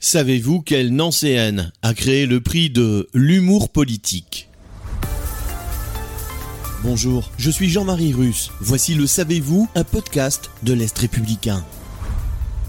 Savez-vous quelle Nancéenne a créé le prix de l'humour politique? Bonjour, je suis Jean-Marie Russe. Voici le Savez-vous, un podcast de l'Est républicain.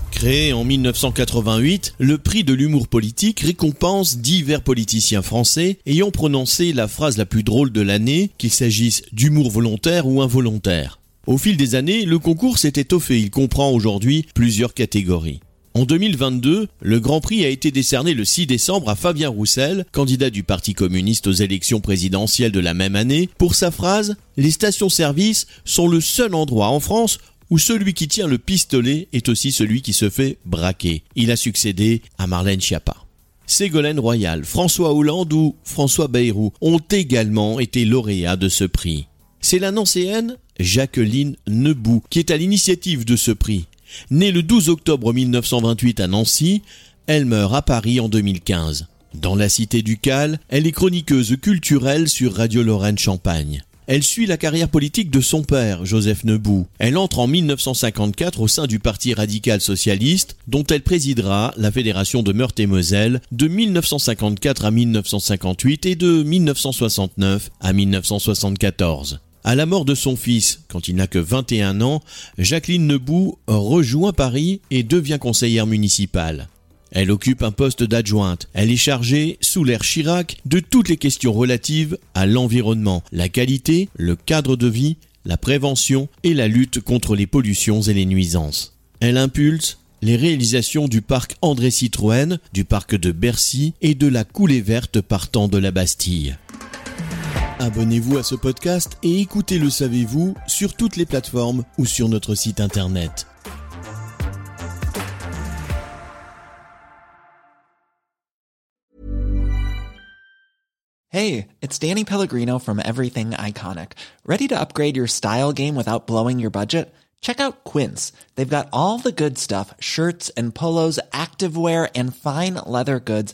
Créé en 1988, le prix de l'humour politique récompense divers politiciens français ayant prononcé la phrase la plus drôle de l'année, qu'il s'agisse d'humour volontaire ou involontaire. Au fil des années, le concours s'est étoffé, il comprend aujourd'hui plusieurs catégories. En 2022, le Grand Prix a été décerné le 6 décembre à Fabien Roussel, candidat du Parti communiste aux élections présidentielles de la même année, pour sa phrase « Les stations-service sont le seul endroit en France où celui qui tient le pistolet est aussi celui qui se fait braquer. Il a succédé à Marlène Schiappa. Ségolène Royal, François Hollande ou François Bayrou ont également été lauréats de ce prix. C'est la nancéenne Jacqueline Nebou qui est à l'initiative de ce prix. Née le 12 octobre 1928 à Nancy, elle meurt à Paris en 2015. Dans la cité ducale, elle est chroniqueuse culturelle sur Radio Lorraine Champagne. Elle suit la carrière politique de son père, Joseph Nebou. Elle entre en 1954 au sein du Parti radical socialiste, dont elle présidera la Fédération de Meurthe-et-Moselle de 1954 à 1958 et de 1969 à 1974. À la mort de son fils, quand il n'a que 21 ans, Jacqueline Nebou rejoint Paris et devient conseillère municipale. Elle occupe un poste d'adjointe. Elle est chargée, sous l'ère Chirac, de toutes les questions relatives à l'environnement, la qualité, le cadre de vie, la prévention et la lutte contre les pollutions et les nuisances. Elle impulse les réalisations du parc André Citroën, du parc de Bercy et de la coulée verte partant de la Bastille. Abonnez-vous à ce podcast et écoutez Le Savez-vous sur toutes les plateformes ou sur notre site internet. Hey, it's Danny Pellegrino from Everything Iconic. Ready to upgrade your style game without blowing your budget? Check out Quince. They've got all the good stuff shirts and polos, activewear, and fine leather goods,